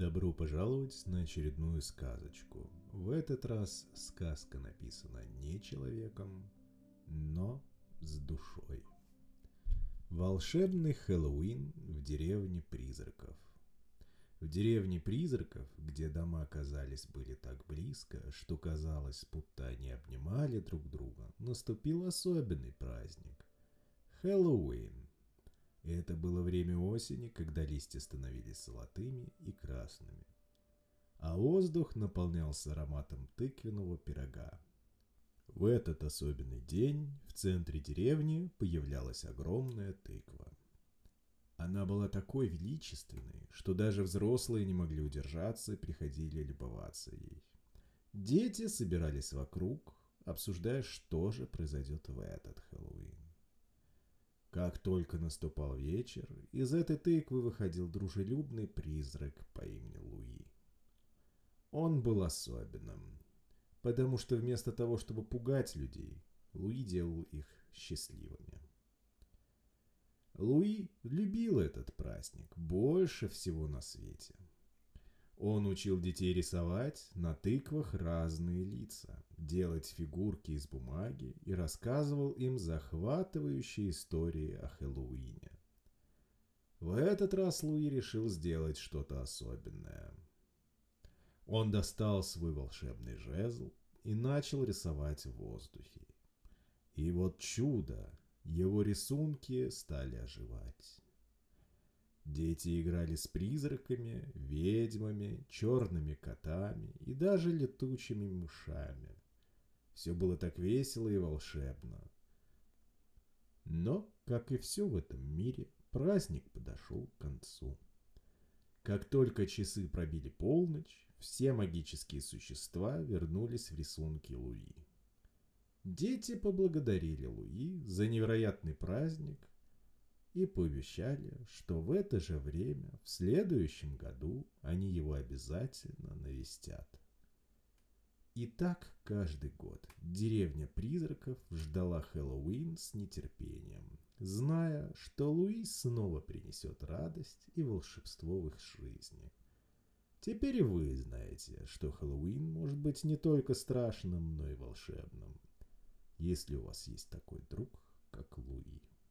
Добро пожаловать на очередную сказочку. В этот раз сказка написана не человеком, но с душой. Волшебный Хэллоуин в деревне призраков. В деревне призраков, где дома казались были так близко, что казалось, будто они обнимали друг друга, наступил особенный праздник – Хэллоуин – это было время осени, когда листья становились золотыми и красными. А воздух наполнялся ароматом тыквенного пирога. В этот особенный день в центре деревни появлялась огромная тыква. Она была такой величественной, что даже взрослые не могли удержаться и приходили любоваться ей. Дети собирались вокруг, обсуждая, что же произойдет в этот Хэллоуин. Как только наступал вечер, из этой тыквы выходил дружелюбный призрак по имени Луи. Он был особенным, потому что вместо того, чтобы пугать людей, Луи делал их счастливыми. Луи любил этот праздник больше всего на свете – он учил детей рисовать на тыквах разные лица, делать фигурки из бумаги и рассказывал им захватывающие истории о Хэллоуине. В этот раз Луи решил сделать что-то особенное. Он достал свой волшебный жезл и начал рисовать в воздухе. И вот чудо, его рисунки стали оживать. Дети играли с призраками, ведьмами, черными котами и даже летучими мышами. Все было так весело и волшебно. Но, как и все в этом мире, праздник подошел к концу. Как только часы пробили полночь, все магические существа вернулись в рисунки Луи. Дети поблагодарили Луи за невероятный праздник и пообещали, что в это же время, в следующем году, они его обязательно навестят. И так каждый год деревня призраков ждала Хэллоуин с нетерпением, зная, что Луис снова принесет радость и волшебство в их жизни. Теперь и вы знаете, что Хэллоуин может быть не только страшным, но и волшебным, если у вас есть такой друг, как Луи.